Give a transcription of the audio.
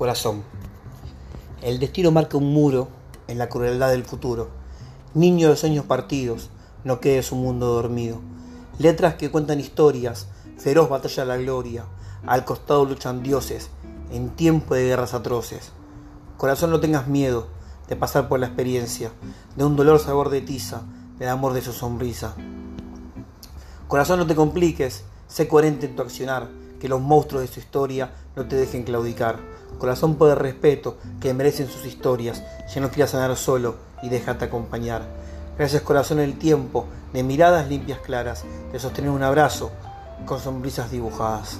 Corazón. El destino marca un muro en la crueldad del futuro. Niño de sueños partidos, no quede su mundo dormido. Letras que cuentan historias, feroz batalla a la gloria. Al costado luchan dioses en tiempo de guerras atroces. Corazón, no tengas miedo de pasar por la experiencia, de un dolor sabor de tiza, del amor de su sonrisa. Corazón, no te compliques, sé coherente en tu accionar, que los monstruos de su historia no te dejen claudicar. Corazón por respeto que merecen sus historias, ya no quieras sanar solo y déjate acompañar. Gracias corazón el tiempo de miradas limpias claras, de sostener un abrazo con sonrisas dibujadas.